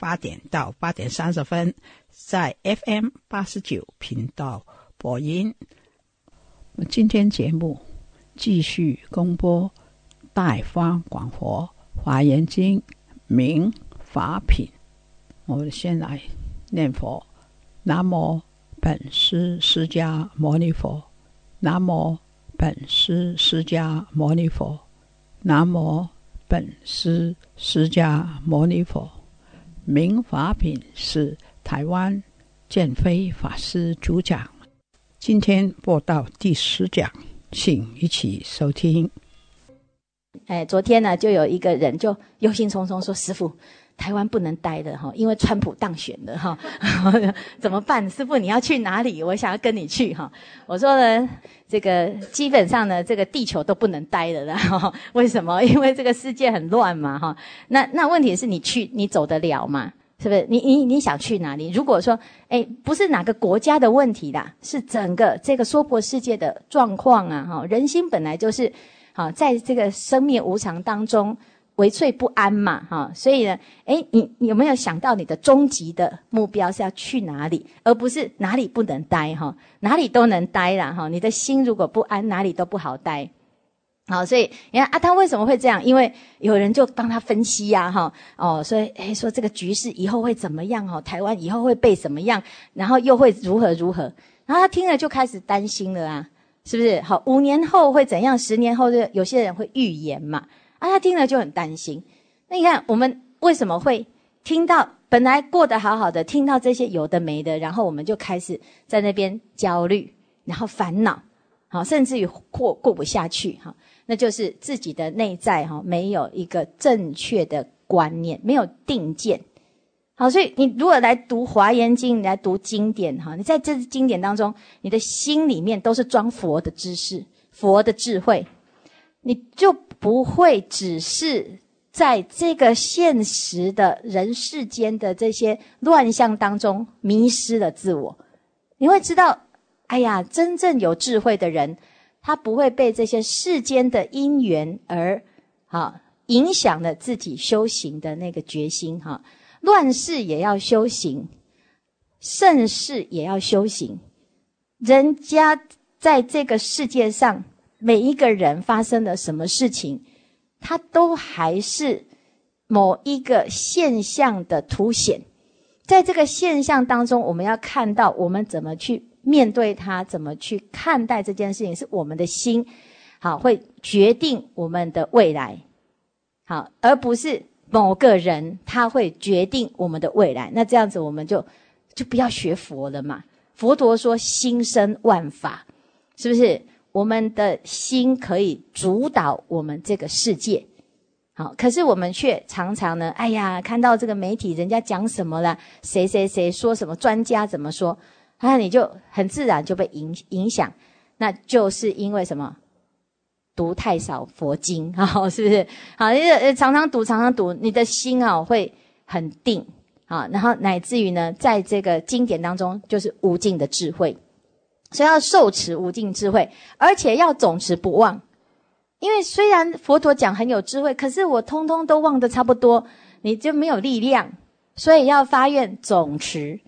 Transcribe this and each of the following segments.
八点到八点三十分，在 FM 八十九频道播音。今天节目继续公播《大方广佛华严经》明法品。我们先来念佛：南无本师释迦牟尼佛，南无。本师释迦牟尼佛，南无本师释迦牟尼佛。明法品是台湾建飞法师主讲。今天播到第十讲，请一起收听。哎，昨天呢，就有一个人就忧心忡忡说：“师傅。”台湾不能待的哈，因为川普当选了哈，怎么办？师傅你要去哪里？我想要跟你去哈。我说呢，这个基本上呢，这个地球都不能待的了。为什么？因为这个世界很乱嘛哈。那那问题是你去，你走得了吗？是不是？你你你想去哪里？如果说，哎，不是哪个国家的问题啦，是整个这个娑婆世界的状况啊哈。人心本来就是，好，在这个生命无常当中。为脆不安嘛，哈，所以呢，哎，你有没有想到你的终极的目标是要去哪里，而不是哪里不能待，哈，哪里都能待啦，哈，你的心如果不安，哪里都不好待，好，所以你看阿汤为什么会这样？因为有人就帮他分析呀，哈，哦，所以哎，说这个局势以后会怎么样？哦，台湾以后会被怎么样？然后又会如何如何？然后他听了就开始担心了啊，是不是？好，五年后会怎样？十年后，就有些人会预言嘛。啊，他听了就很担心。那你看，我们为什么会听到本来过得好好的，听到这些有的没的，然后我们就开始在那边焦虑，然后烦恼，好，甚至于过过不下去，哈，那就是自己的内在哈没有一个正确的观念，没有定见。好，所以你如果来读华严经，你来读经典，哈，你在这经典当中，你的心里面都是装佛的知识、佛的智慧，你就。不会只是在这个现实的人世间的这些乱象当中迷失了自我。你会知道，哎呀，真正有智慧的人，他不会被这些世间的因缘而哈影响了自己修行的那个决心哈。乱世也要修行，盛世也要修行。人家在这个世界上。每一个人发生了什么事情，它都还是某一个现象的凸显。在这个现象当中，我们要看到我们怎么去面对它，怎么去看待这件事情，是我们的心好会决定我们的未来，好，而不是某个人他会决定我们的未来。那这样子，我们就就不要学佛了嘛。佛陀说心生万法，是不是？我们的心可以主导我们这个世界，好，可是我们却常常呢，哎呀，看到这个媒体人家讲什么了，谁谁谁说什么，专家怎么说，那你就很自然就被影影响，那就是因为什么？读太少佛经啊，是不是？好，因为常常读，常常读，你的心啊会很定啊，然后乃至于呢，在这个经典当中就是无尽的智慧，所以要受持无尽智慧，而且要总持不忘。因为虽然佛陀讲很有智慧，可是我通通都忘得差不多，你就没有力量，所以要发愿总持。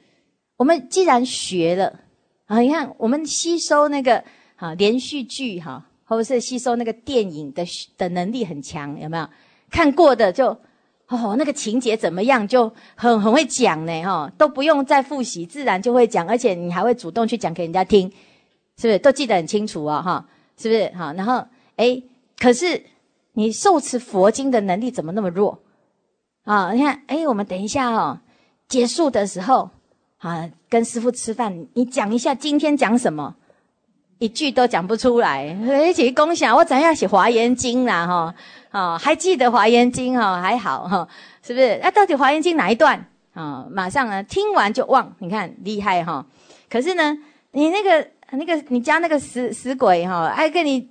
我们既然学了啊，你看我们吸收那个啊连续剧哈，或者是吸收那个电影的的能力很强，有没有？看过的就哦那个情节怎么样，就很很会讲呢哈，都不用再复习，自然就会讲，而且你还会主动去讲给人家听，是不是？都记得很清楚啊哈，是不是？好，然后哎。可是你受持佛经的能力怎么那么弱啊？你看，哎，我们等一下哦，结束的时候啊，跟师傅吃饭，你讲一下今天讲什么，一句都讲不出来。一起共享，我怎样写《华严经》啦？哈，啊，还记得《华严经》哈？还好哈，是不是？那到底《华严经》哪一段啊？马上呢，听完就忘。你看厉害哈。可是呢，你那个那个你家那个死死鬼哈，爱跟你。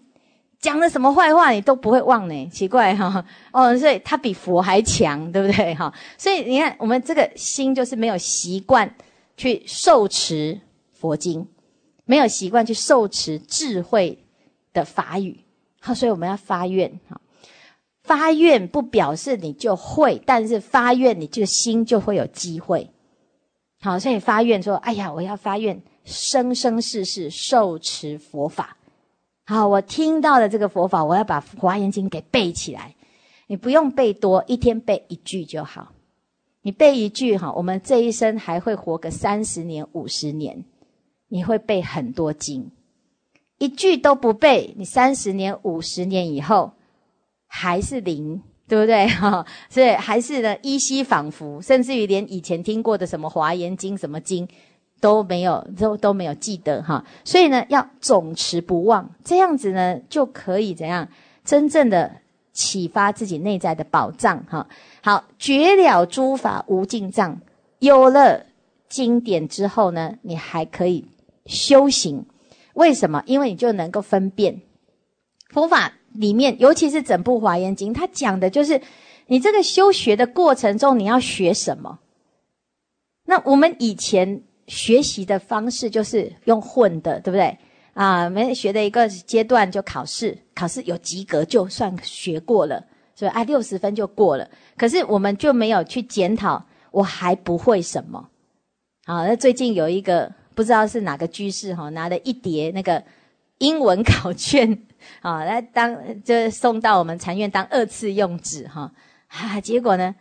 讲了什么坏话，你都不会忘呢？奇怪哈，哦，所以他比佛还强，对不对哈？所以你看，我们这个心就是没有习惯去受持佛经，没有习惯去受持智慧的法语，好，所以我们要发愿哈。发愿不表示你就会，但是发愿你这个心就会有机会。好，所以发愿说，哎呀，我要发愿生生世世受持佛法。好，我听到的这个佛法，我要把《华严经》给背起来。你不用背多，一天背一句就好。你背一句，哈，我们这一生还会活个三十年、五十年。你会背很多经，一句都不背，你三十年、五十年以后还是零，对不对？哈，所以还是呢，依稀仿佛，甚至于连以前听过的什么《华严经》什么经。都没有，都都没有记得哈，所以呢，要总持不忘，这样子呢，就可以怎样真正的启发自己内在的宝藏哈。好，绝了诸法无尽藏，有了经典之后呢，你还可以修行。为什么？因为你就能够分辨佛法里面，尤其是整部华严经，它讲的就是你这个修学的过程中，你要学什么。那我们以前。学习的方式就是用混的，对不对？啊，没学的一个阶段就考试，考试有及格就算学过了，是吧？啊，六十分就过了。可是我们就没有去检讨，我还不会什么。好，那最近有一个不知道是哪个居士哈，拿了一叠那个英文考卷啊，来当就送到我们禅院当二次用纸哈。啊，结果呢，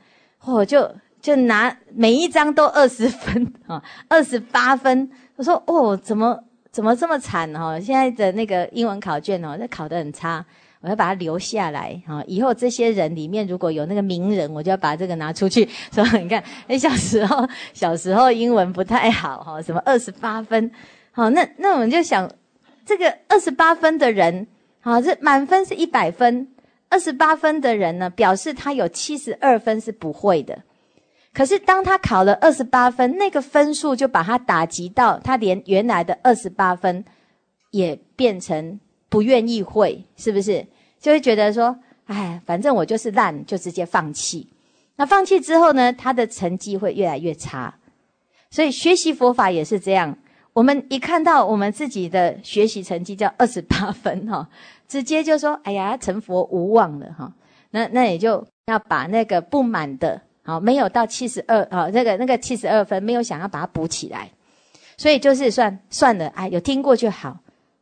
我就。就拿每一张都二十分啊，二十八分。我说哦，怎么怎么这么惨哈？现在的那个英文考卷哦，那考得很差。我要把它留下来啊，以后这些人里面如果有那个名人，我就要把这个拿出去 说，你看，哎小时候小时候英文不太好哈，什么二十八分，好，那那我们就想，这个二十八分的人，好，这满分是一百分，二十八分的人呢，表示他有七十二分是不会的。可是，当他考了二十八分，那个分数就把他打击到，他连原来的二十八分也变成不愿意会，是不是？就会觉得说，哎，反正我就是烂，就直接放弃。那放弃之后呢，他的成绩会越来越差。所以学习佛法也是这样，我们一看到我们自己的学习成绩叫二十八 分哈，直接就说，哎呀，成佛无望了哈。那那也就要把那个不满的。好，没有到七十二啊，那个那个七十二分，没有想要把它补起来，所以就是算算了，哎，有听过就好，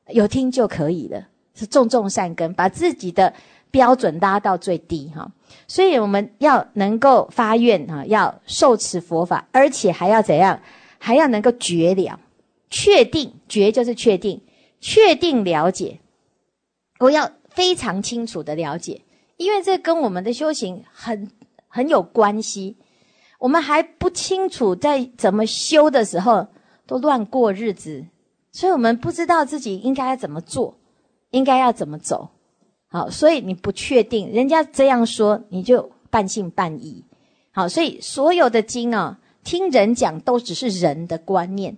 有听就可以了，是种种善根，把自己的标准拉到最低哈。所以我们要能够发愿哈，要受持佛法，而且还要怎样？还要能够觉了，确定觉就是确定，确定了解，我要非常清楚的了解，因为这跟我们的修行很。很有关系，我们还不清楚在怎么修的时候都乱过日子，所以我们不知道自己应该怎么做，应该要怎么走。好，所以你不确定，人家这样说你就半信半疑。好，所以所有的经啊，听人讲都只是人的观念，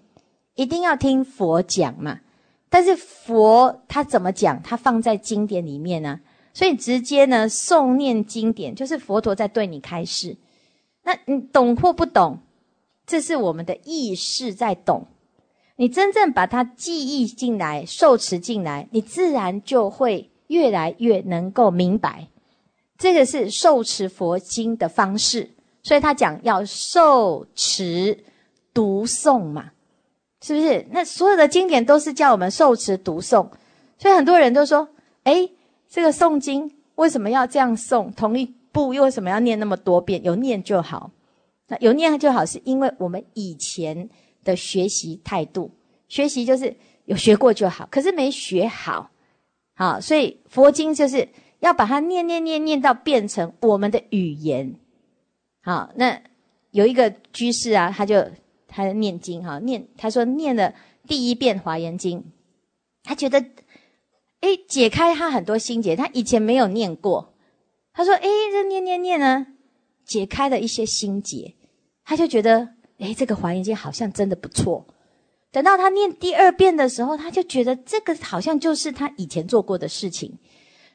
一定要听佛讲嘛。但是佛他怎么讲？他放在经典里面呢，所以直接呢诵念经典，就是佛陀在对你开示。那你懂或不懂，这是我们的意识在懂。你真正把它记忆进来、受持进来，你自然就会越来越能够明白。这个是受持佛经的方式，所以他讲要受持读诵嘛。是不是？那所有的经典都是叫我们受持读诵，所以很多人都说：“哎，这个诵经为什么要这样诵？同一部又为什么要念那么多遍？有念就好，那有念就好，是因为我们以前的学习态度，学习就是有学过就好，可是没学好，好，所以佛经就是要把它念念念念到变成我们的语言。好，那有一个居士啊，他就。他在念经哈，念他说念了第一遍《华严经》，他觉得，哎，解开他很多心结，他以前没有念过。他说，哎，这念念念呢，解开了一些心结，他就觉得，哎，这个《华严经》好像真的不错。等到他念第二遍的时候，他就觉得这个好像就是他以前做过的事情，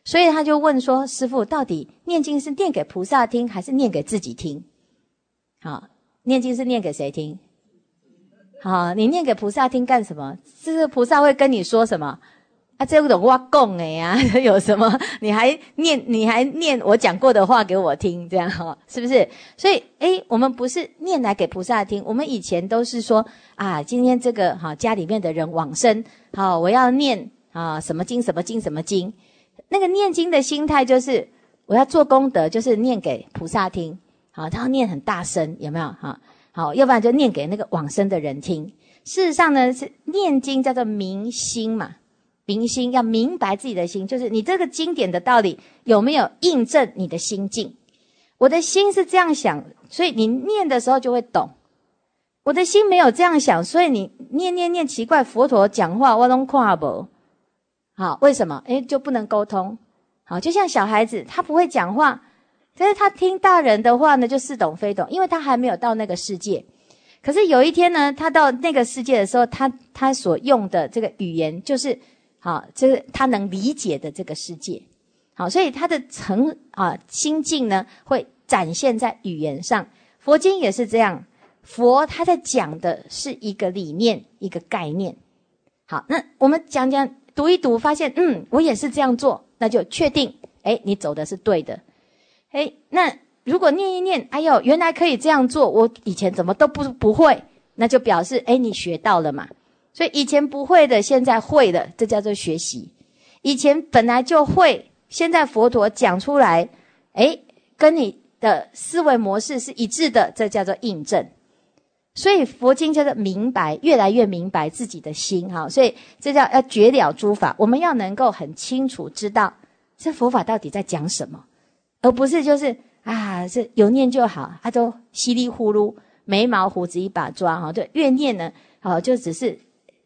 所以他就问说：“师傅，到底念经是念给菩萨听，还是念给自己听？”好，念经是念给谁听？啊，你念给菩萨听干什么？这个菩萨会跟你说什么？啊，这种话供哎呀，有什么？你还念，你还念我讲过的话给我听，这样哈，是不是？所以，诶，我们不是念来给菩萨听，我们以前都是说啊，今天这个哈家里面的人往生，好，我要念啊什么经什么经什么经，那个念经的心态就是我要做功德，就是念给菩萨听，好，他要念很大声，有没有哈？好，要不然就念给那个往生的人听。事实上呢，是念经叫做明心嘛，明心要明白自己的心，就是你这个经典的道理有没有印证你的心境。我的心是这样想，所以你念的时候就会懂。我的心没有这样想，所以你念念念奇怪，佛陀讲话我拢跨不。好，为什么？诶，就不能沟通。好，就像小孩子，他不会讲话。但是他听大人的话呢，就似懂非懂，因为他还没有到那个世界。可是有一天呢，他到那个世界的时候，他他所用的这个语言就是，好，这个他能理解的这个世界。好，所以他的成啊心境呢，会展现在语言上。佛经也是这样，佛他在讲的是一个理念，一个概念。好，那我们讲讲读一读，发现嗯，我也是这样做，那就确定，哎，你走的是对的。哎，那如果念一念，哎呦，原来可以这样做，我以前怎么都不不会，那就表示哎，你学到了嘛。所以以前不会的，现在会了，这叫做学习。以前本来就会，现在佛陀讲出来，哎，跟你的思维模式是一致的，这叫做印证。所以佛经叫做明白，越来越明白自己的心哈。所以这叫要绝了诸法，我们要能够很清楚知道这佛法到底在讲什么。而不是就是啊，是有念就好，他都稀里糊涂，眉毛胡子一把抓哈，对，越念呢，哦，就只是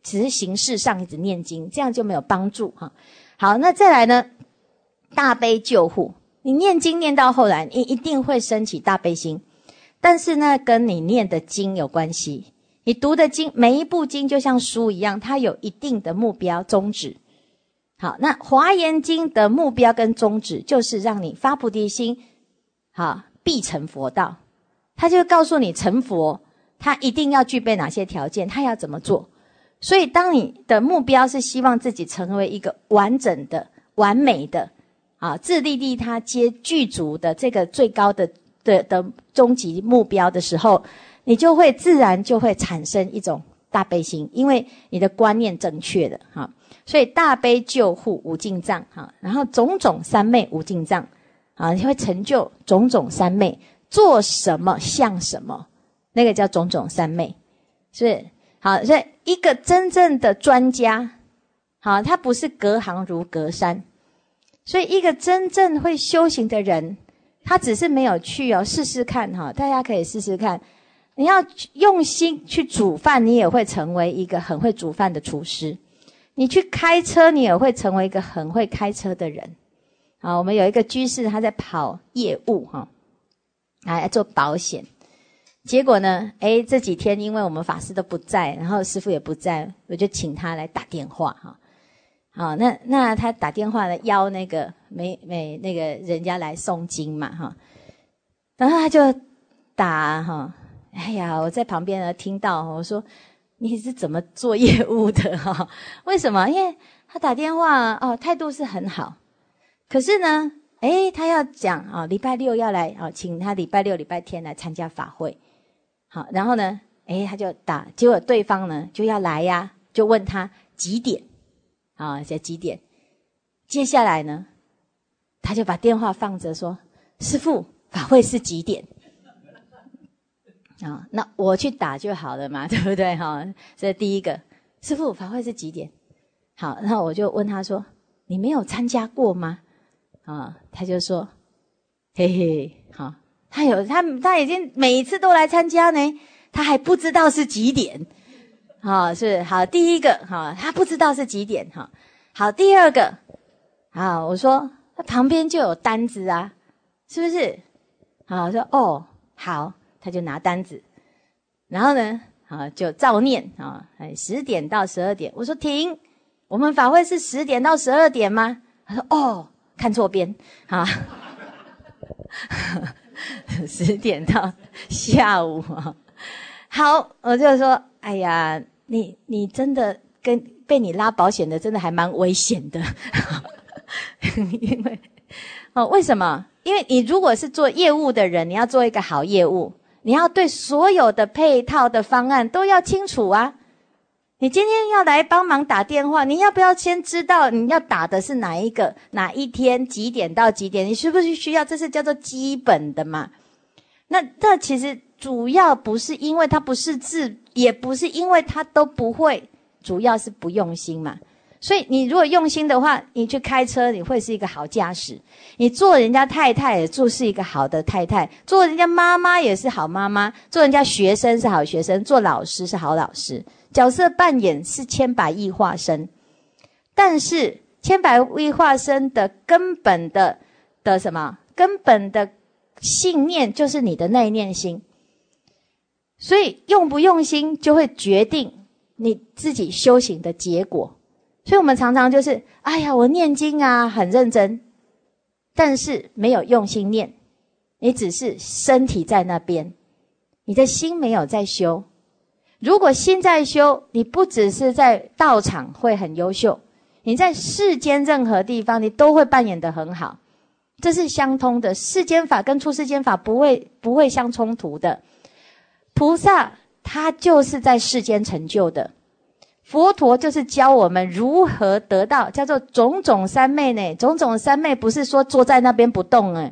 只是形式上一直念经，这样就没有帮助哈。好，那再来呢，大悲救护，你念经念到后来，你一定会升起大悲心，但是呢，跟你念的经有关系，你读的经每一部经就像书一样，它有一定的目标宗旨。好，那华严经的目标跟宗旨就是让你发菩提心，好必成佛道。他就告诉你成佛，他一定要具备哪些条件，他要怎么做。所以，当你的目标是希望自己成为一个完整的、完美的，啊，自利利他皆具足的这个最高的的的终极目标的时候，你就会自然就会产生一种大悲心，因为你的观念正确的哈。所以大悲救护无尽藏哈，然后种种三昧无尽藏，啊，你会成就种种三昧，做什么像什么，那个叫种种三昧，是好。所以一个真正的专家，好，他不是隔行如隔山。所以一个真正会修行的人，他只是没有去哦，试试看哈，大家可以试试看。你要用心去煮饭，你也会成为一个很会煮饭的厨师。你去开车，你也会成为一个很会开车的人。好，我们有一个居士，他在跑业务哈，来做保险。结果呢，哎，这几天因为我们法师都不在，然后师傅也不在，我就请他来打电话哈。好，那那他打电话呢，邀那个没没那个人家来诵经嘛哈。然后他就打哈，哎呀，我在旁边呢听到，我说你是怎么做业务的哈？为什么？因为他打电话哦，态度是很好，可是呢，哎，他要讲啊，礼拜六要来啊，请他礼拜六、礼拜天来参加法会。好，然后呢，哎，他就打，结果对方呢就要来呀，就问他几点，啊，在几点？接下来呢，他就把电话放着，说：“师傅，法会是几点？”啊，那我去打就好了嘛，对不对？哈，这第一个，师傅，法会是几点？好，然后我就问他说：“你没有参加过吗？”啊，他就说：“嘿嘿，好。”他有他，他已经每一次都来参加呢，他还不知道是几点，好是好第一个哈，他不知道是几点哈，好第二个，好我说他旁边就有单子啊，是不是？好我说哦好，他就拿单子，然后呢，好就照念啊，哎十点到十二点，我说停，我们法会是十点到十二点吗？他说哦，看错边啊。十点到下午啊，好，我就说，哎呀，你你真的跟被你拉保险的，真的还蛮危险的，因为哦，为什么？因为你如果是做业务的人，你要做一个好业务，你要对所有的配套的方案都要清楚啊。你今天要来帮忙打电话，你要不要先知道你要打的是哪一个哪一天几点到几点？你是不是需要？这是叫做基本的嘛？那这其实主要不是因为他不是字，也不是因为他都不会，主要是不用心嘛。所以你如果用心的话，你去开车你会是一个好驾驶，你做人家太太也做是一个好的太太，做人家妈妈也是好妈妈，做人家学生是好学生，做老师是好老师。角色扮演是千百亿化身，但是千百亿化身的根本的的什么根本的信念就是你的那念心，所以用不用心就会决定你自己修行的结果。所以我们常常就是，哎呀，我念经啊很认真，但是没有用心念，你只是身体在那边，你的心没有在修。如果心在修，你不只是在道场会很优秀，你在世间任何地方，你都会扮演的很好，这是相通的。世间法跟出世间法不会不会相冲突的。菩萨他就是在世间成就的，佛陀就是教我们如何得到，叫做种种三昧呢？种种三昧不是说坐在那边不动哎，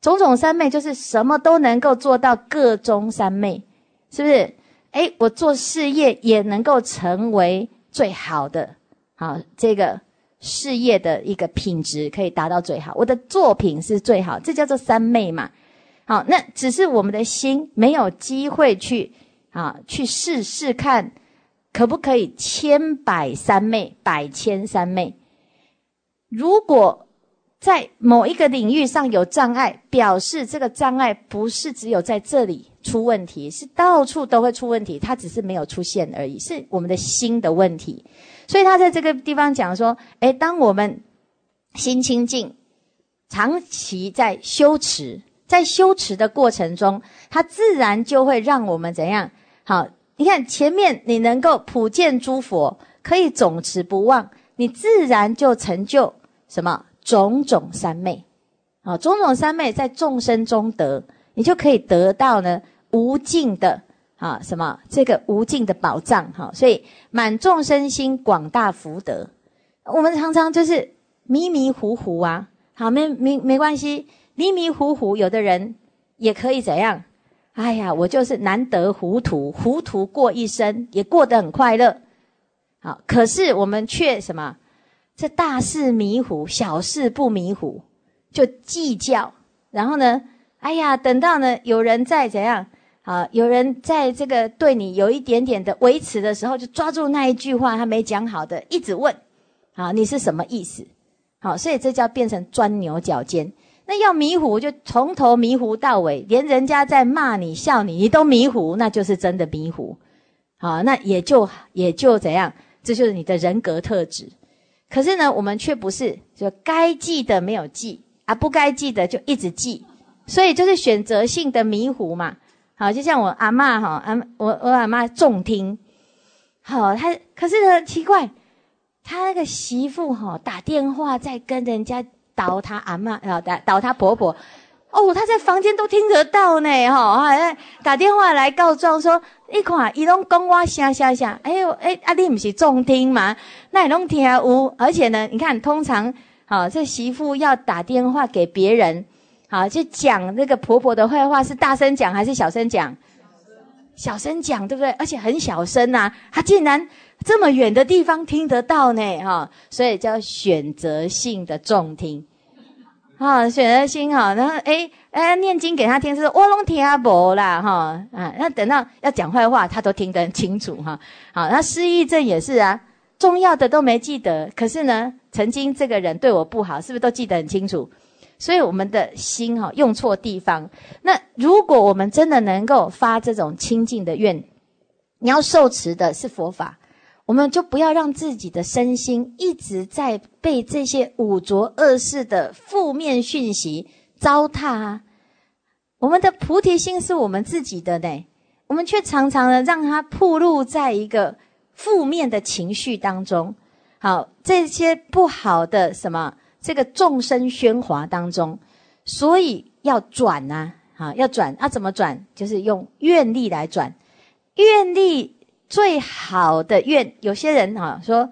种种三昧就是什么都能够做到各中三昧，是不是？哎，我做事业也能够成为最好的，好，这个事业的一个品质可以达到最好，我的作品是最好，这叫做三昧嘛。好，那只是我们的心没有机会去啊，去试试看，可不可以千百三昧，百千三昧。如果在某一个领域上有障碍，表示这个障碍不是只有在这里。出问题是到处都会出问题，它只是没有出现而已，是我们的心的问题。所以他在这个地方讲说：，诶，当我们心清净，长期在修持，在修持的过程中，它自然就会让我们怎样？好，你看前面你能够普见诸佛，可以总持不忘，你自然就成就什么种种三昧。好，种种三昧在众生中得，你就可以得到呢。无尽的啊，什么这个无尽的宝藏哈，所以满众生心，广大福德。我们常常就是迷迷糊糊啊，好没没没关系，迷迷糊糊，有的人也可以怎样？哎呀，我就是难得糊涂，糊涂过一生，也过得很快乐。好，可是我们却什么？这大事迷糊，小事不迷糊，就计较。然后呢，哎呀，等到呢有人在怎样？啊，有人在这个对你有一点点的维持的时候，就抓住那一句话他没讲好的，一直问，啊，你是什么意思？好，所以这叫变成钻牛角尖。那要迷糊，就从头迷糊到尾，连人家在骂你、笑你，你都迷糊，那就是真的迷糊。好，那也就也就怎样，这就是你的人格特质。可是呢，我们却不是，就该记的没有记啊，不该记的就一直记，所以就是选择性的迷糊嘛。好，就像我阿妈哈，阿我我阿妈重听，好，他可是呢奇怪，他那个媳妇哈打电话在跟人家。导他阿妈，然后导导他婆婆，哦，他在房间都听得到呢，哈，还打电话来告状说，一看伊拢讲我啥啥啥，哎呦，哎，阿你不是重听吗？那你拢听有，而且呢，你看，通常，好，这媳妇要打电话给别人，好，就讲那个婆婆的坏话，是大声讲还是小声讲？小声讲，对不对？而且很小声呐，他竟然。这么远的地方听得到呢，哈，所以叫选择性的重听，啊，选择性哈，然后哎哎念经给他听是我拢听不啦，哈啊，那等到要讲坏话，他都听得很清楚哈，好，那失忆症也是啊，重要的都没记得，可是呢，曾经这个人对我不好，是不是都记得很清楚？所以我们的心哈用错地方。那如果我们真的能够发这种清净的愿，你要受持的是佛法。我们就不要让自己的身心一直在被这些五浊恶世的负面讯息糟蹋啊！我们的菩提心是我们自己的呢，我们却常常的让它暴露在一个负面的情绪当中。好，这些不好的什么这个众生喧哗当中，所以要转啊！好，要转，要怎么转？就是用愿力来转，愿力。最好的愿，有些人哈说，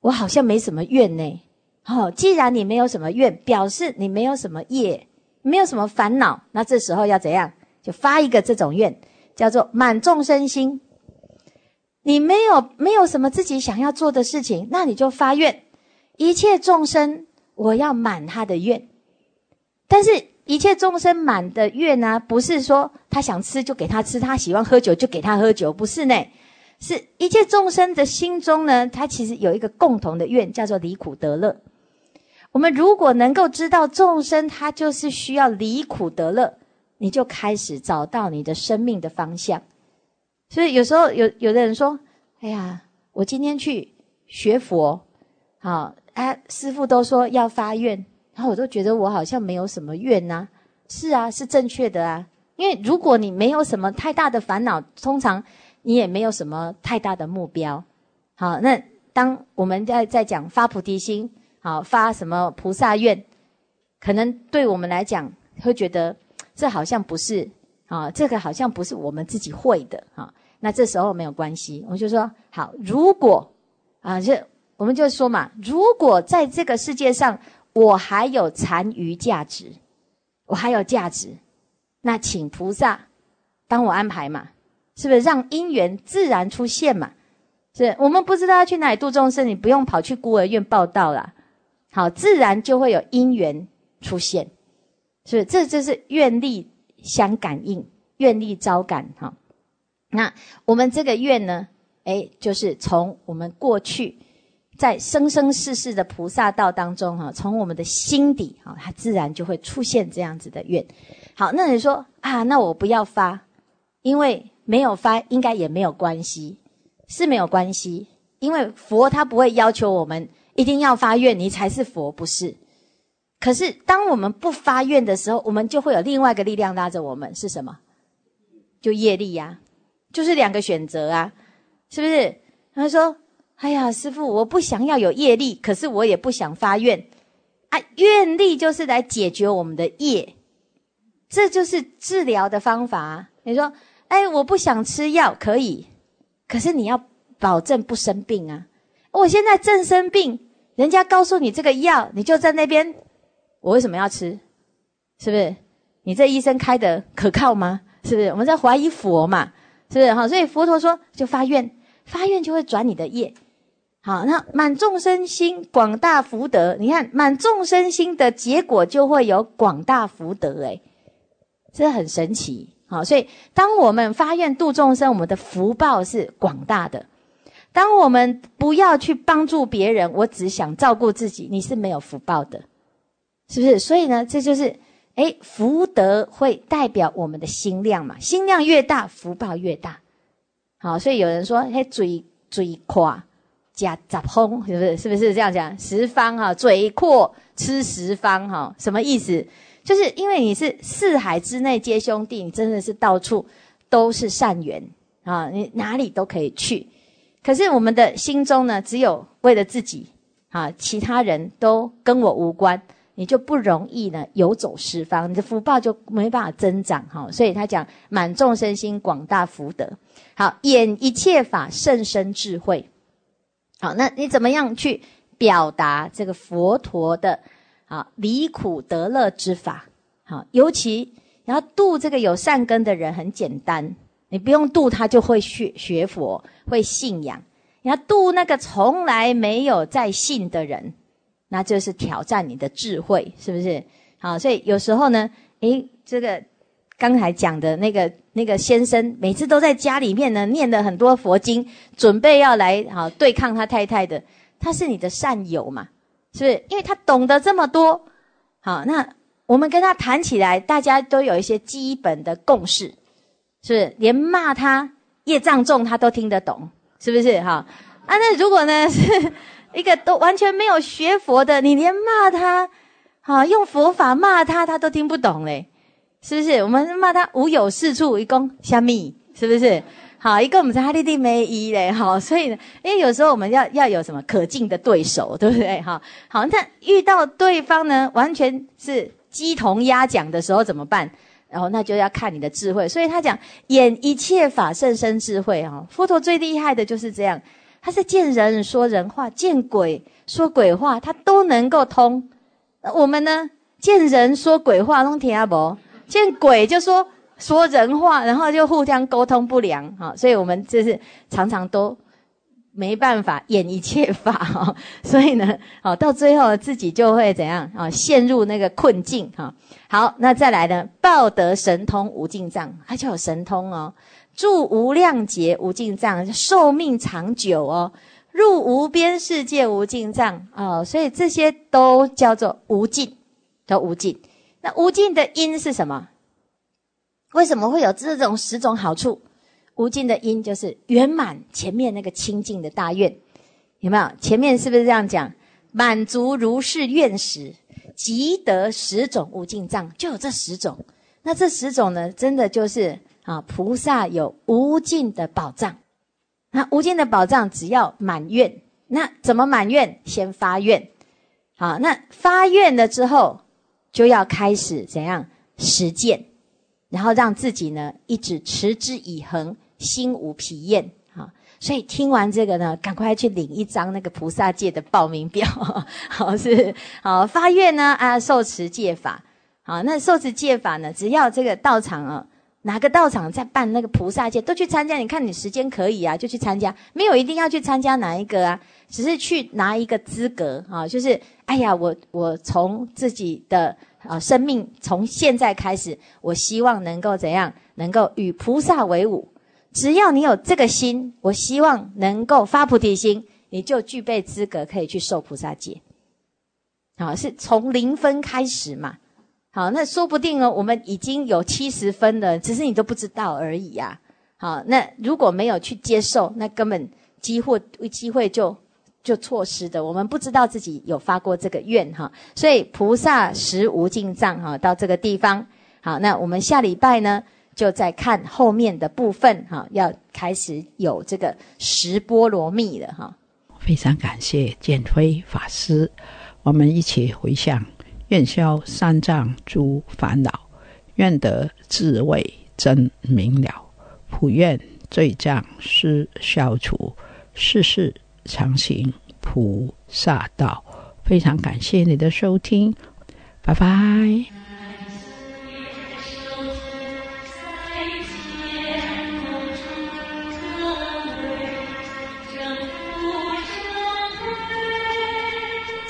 我好像没什么愿呢。好，既然你没有什么愿，表示你没有什么业，没有什么烦恼，那这时候要怎样？就发一个这种愿，叫做满众生心。你没有没有什么自己想要做的事情，那你就发愿，一切众生我要满他的愿。但是，一切众生满的愿呢，不是说他想吃就给他吃，他喜欢喝酒就给他喝酒，不是呢。是一切众生的心中呢，他其实有一个共同的愿，叫做离苦得乐。我们如果能够知道众生他就是需要离苦得乐，你就开始找到你的生命的方向。所以有时候有有的人说：“哎呀，我今天去学佛，好，哎，师父都说要发愿，然后我都觉得我好像没有什么怨呐。”是啊，是正确的啊，因为如果你没有什么太大的烦恼，通常。你也没有什么太大的目标，好，那当我们在在讲发菩提心，好发什么菩萨愿，可能对我们来讲会觉得这好像不是啊，这个好像不是我们自己会的啊。那这时候没有关系，我就说好，如果啊，就我们就说嘛，如果在这个世界上我还有残余价值，我还有价值，那请菩萨帮我安排嘛。是不是让因缘自然出现嘛？是我们不知道要去哪里度众生，你不用跑去孤儿院报道了。好，自然就会有因缘出现。是不是？这就是愿力相感应，愿力招感。哈，那我们这个愿呢？哎，就是从我们过去在生生世世的菩萨道当中，哈，从我们的心底，哈，它自然就会出现这样子的愿。好，那你说啊，那我不要发，因为。没有发应该也没有关系，是没有关系，因为佛他不会要求我们一定要发愿，你才是佛，不是。可是当我们不发愿的时候，我们就会有另外一个力量拉着我们，是什么？就业力呀，就是两个选择啊，是不是？他说：“哎呀，师傅，我不想要有业力，可是我也不想发愿啊。愿力就是来解决我们的业，这就是治疗的方法。你说。”哎，我不想吃药，可以，可是你要保证不生病啊！我现在正生病，人家告诉你这个药，你就在那边，我为什么要吃？是不是？你这医生开的可靠吗？是不是？我们在怀疑佛嘛？是不是？哈，所以佛陀说，就发愿，发愿就会转你的业。好，那满众生心，广大福德。你看，满众生心的结果就会有广大福德，哎，这很神奇。好，所以当我们发愿度众生，我们的福报是广大的。当我们不要去帮助别人，我只想照顾自己，你是没有福报的，是不是？所以呢，这就是哎，福德会代表我们的心量嘛，心量越大，福报越大。好，所以有人说，嘿，嘴嘴夸假杂风，是不是？是不是这样讲？十方哈，嘴阔吃十方哈，什么意思？就是因为你是四海之内皆兄弟，你真的是到处都是善缘啊，你哪里都可以去。可是我们的心中呢，只有为了自己啊，其他人都跟我无关，你就不容易呢游走十方，你的福报就没办法增长哈。所以他讲满众生心，广大福德。好，演一切法，甚深智慧。好，那你怎么样去表达这个佛陀的？啊，离苦得乐之法，好，尤其然后度这个有善根的人很简单，你不用度他就会学学佛，会信仰。你要度那个从来没有在信的人，那就是挑战你的智慧，是不是？好，所以有时候呢，诶，这个刚才讲的那个那个先生，每次都在家里面呢念了很多佛经，准备要来好对抗他太太的，他是你的善友嘛？是不是？因为他懂得这么多，好，那我们跟他谈起来，大家都有一些基本的共识，是不是？连骂他业障重，他都听得懂，是不是？哈啊，那如果呢是 一个都完全没有学佛的，你连骂他，好用佛法骂他，他都听不懂嘞，是不是？我们骂他无有是处，一共虾米，是不是？好，一个我们在哈利地没一嘞，好，所以呢，因为有时候我们要要有什么可敬的对手，对不对？哈，好，那遇到对方呢，完全是鸡同鸭讲的时候怎么办？然后那就要看你的智慧。所以他讲演一切法甚深智慧哈，佛陀最厉害的就是这样，他是见人说人话，见鬼说鬼话，他都能够通。我们呢，见人说鬼话都听不，见鬼就说。说人话，然后就互相沟通不良，哈，所以我们就是常常都没办法演一切法，哈，所以呢，哦，到最后自己就会怎样啊，陷入那个困境，哈。好，那再来呢，报得神通无尽藏，它就有神通哦，住无量劫无尽藏，寿命长久哦，入无边世界无尽藏，哦，所以这些都叫做无尽，都无尽。那无尽的因是什么？为什么会有这种十种好处？无尽的因就是圆满前面那个清净的大愿，有没有？前面是不是这样讲？满足如是愿时，即得十种无尽藏，就有这十种。那这十种呢，真的就是啊，菩萨有无尽的宝藏。那无尽的宝藏，只要满愿，那怎么满愿？先发愿。好，那发愿了之后，就要开始怎样实践？然后让自己呢一直持之以恒，心无疲厌啊！所以听完这个呢，赶快去领一张那个菩萨戒的报名表，好是好发愿呢啊，受持戒法好，那受持戒法呢，只要这个道场啊，哪个道场在办那个菩萨戒，都去参加。你看你时间可以啊，就去参加，没有一定要去参加哪一个啊，只是去拿一个资格啊，就是哎呀，我我从自己的。啊，生命从现在开始，我希望能够怎样？能够与菩萨为伍。只要你有这个心，我希望能够发菩提心，你就具备资格可以去受菩萨戒。好，是从零分开始嘛？好，那说不定哦，我们已经有七十分了，只是你都不知道而已呀。好，那如果没有去接受，那根本机会机会就。就错失的，我们不知道自己有发过这个愿哈，所以菩萨实无尽藏哈，到这个地方好，那我们下礼拜呢，就再看后面的部分哈，要开始有这个十波罗蜜了哈。非常感谢建辉法师，我们一起回向，愿消三藏诸烦恼，愿得智慧真明了，普愿罪障失消除，世世。常行菩萨道，非常感谢你的收听，拜拜。